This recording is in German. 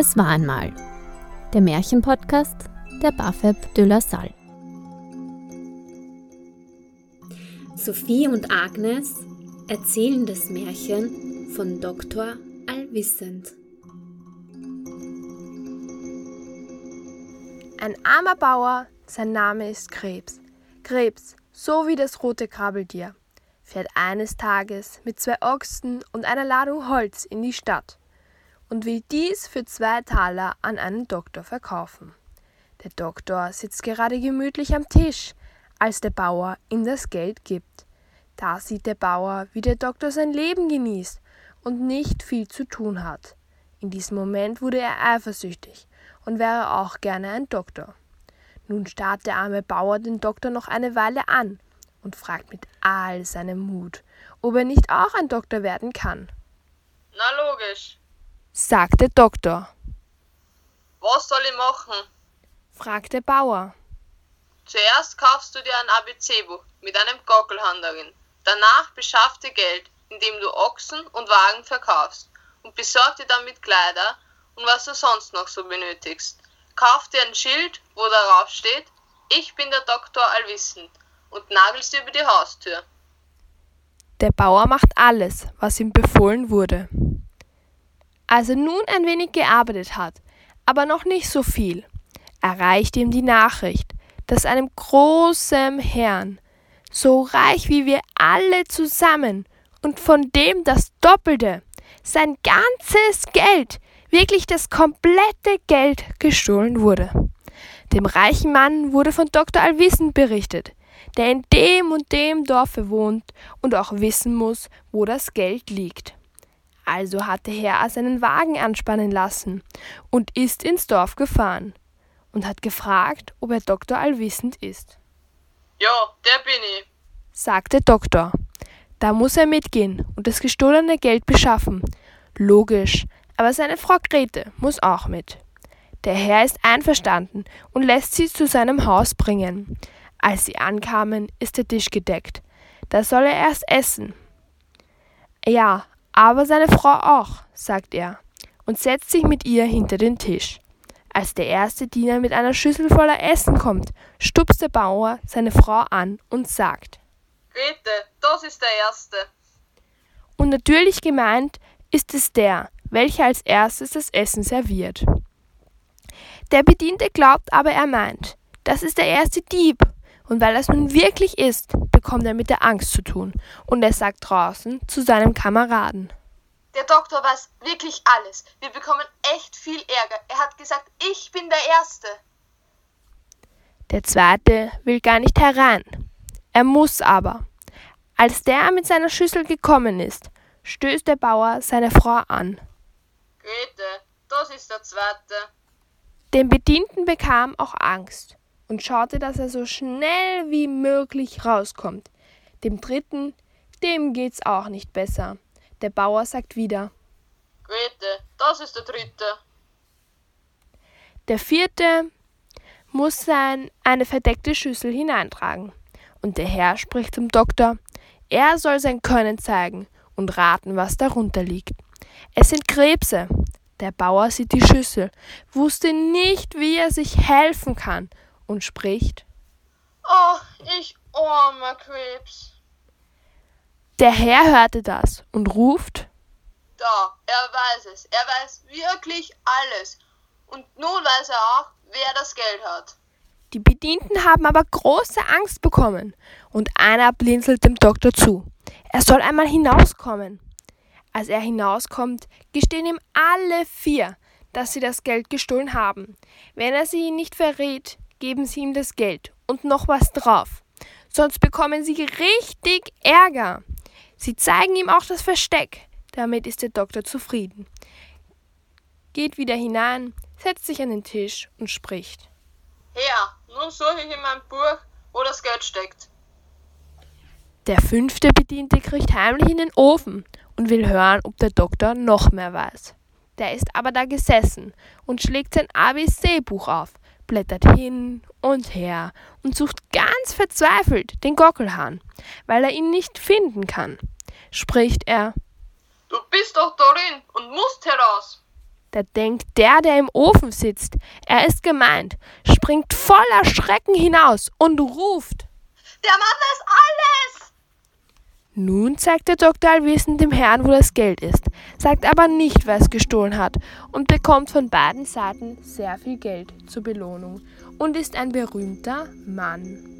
Es war einmal der Märchenpodcast der Bafeb de la Salle. Sophie und Agnes erzählen das Märchen von Dr. Allwissend. Ein armer Bauer, sein Name ist Krebs. Krebs, so wie das rote Krabbeltier, fährt eines Tages mit zwei Ochsen und einer Ladung Holz in die Stadt und will dies für zwei Taler an einen Doktor verkaufen. Der Doktor sitzt gerade gemütlich am Tisch, als der Bauer ihm das Geld gibt. Da sieht der Bauer, wie der Doktor sein Leben genießt und nicht viel zu tun hat. In diesem Moment wurde er eifersüchtig und wäre auch gerne ein Doktor. Nun starrt der arme Bauer den Doktor noch eine Weile an und fragt mit all seinem Mut, ob er nicht auch ein Doktor werden kann. Na logisch, sagt der Doktor. Was soll ich machen? fragt der Bauer. Zuerst kaufst du dir ein ABC-Buch mit einem Gockelhand darin. Danach beschaff dir Geld, indem du Ochsen und Wagen verkaufst und besorg dir damit Kleider und was du sonst noch so benötigst. Kauf dir ein Schild, wo darauf steht, ich bin der Doktor Allwissend und nagelst über die Haustür. Der Bauer macht alles, was ihm befohlen wurde. Als er nun ein wenig gearbeitet hat, aber noch nicht so viel, erreicht ihm die Nachricht, dass einem großen Herrn, so reich wie wir alle zusammen und von dem das Doppelte, sein ganzes Geld, wirklich das komplette Geld gestohlen wurde. Dem reichen Mann wurde von Dr. Allwissend berichtet, der in dem und dem Dorfe wohnt und auch wissen muss, wo das Geld liegt. Also hat der Herr seinen Wagen anspannen lassen und ist ins Dorf gefahren und hat gefragt, ob er Dr. Allwissend ist. Ja, der bin ich, sagt der Doktor. Da muss er mitgehen und das gestohlene Geld beschaffen. Logisch, aber seine Frau Grete muss auch mit. Der Herr ist einverstanden und lässt sie zu seinem Haus bringen. Als sie ankamen, ist der Tisch gedeckt. Da soll er erst essen. Ja, aber seine Frau auch, sagt er, und setzt sich mit ihr hinter den Tisch. Als der erste Diener mit einer Schüssel voller Essen kommt, stupst der Bauer seine Frau an und sagt Grete, das ist der Erste. Und natürlich gemeint ist es der, welcher als erstes das Essen serviert. Der Bediente glaubt aber, er meint, das ist der erste Dieb, und weil das nun wirklich ist, bekommt er mit der Angst zu tun, und er sagt draußen zu seinem Kameraden. Der Doktor weiß wirklich alles. Wir bekommen echt viel Ärger. Er hat gesagt, ich bin der Erste. Der zweite will gar nicht herein. Er muss aber. Als der mit seiner Schüssel gekommen ist, stößt der Bauer seine Frau an. Grete, das ist der zweite. Dem Bedienten bekam auch Angst und schaute, dass er so schnell wie möglich rauskommt. Dem dritten, dem geht's auch nicht besser. Der Bauer sagt wieder. Grete, das ist der dritte. Der vierte muss sein eine verdeckte Schüssel hineintragen. Und der Herr spricht zum Doktor. Er soll sein Können zeigen und raten, was darunter liegt. Es sind Krebse. Der Bauer sieht die Schüssel, wusste nicht, wie er sich helfen kann und spricht. Oh, ich armer Krebs. Der Herr hörte das und ruft. Da, er weiß es. Er weiß wirklich alles. Und nun weiß er auch, wer das Geld hat. Die Bedienten haben aber große Angst bekommen und einer blinzelt dem Doktor zu. Er soll einmal hinauskommen. Als er hinauskommt, gestehen ihm alle vier, dass sie das Geld gestohlen haben. Wenn er sie nicht verrät, geben sie ihm das Geld und noch was drauf. Sonst bekommen sie richtig Ärger. Sie zeigen ihm auch das Versteck. Damit ist der Doktor zufrieden. Geht wieder hinein, setzt sich an den Tisch und spricht. Herr, nun suche ich in meinem Buch, wo das Geld steckt. Der fünfte Bediente kriegt heimlich in den Ofen und will hören, ob der Doktor noch mehr weiß. Der ist aber da gesessen und schlägt sein ABC-Buch auf, blättert hin und her und sucht ganz verzweifelt den Gockelhahn, weil er ihn nicht finden kann. Spricht er. Du bist doch darin und musst heraus. Da denkt der, der im Ofen sitzt, er ist gemeint, springt voller Schrecken hinaus und ruft. Der Mann weiß alles! Nun zeigt der Doktor allwissend dem Herrn, wo das Geld ist, sagt aber nicht, wer es gestohlen hat und bekommt von beiden Seiten sehr viel Geld zur Belohnung und ist ein berühmter Mann.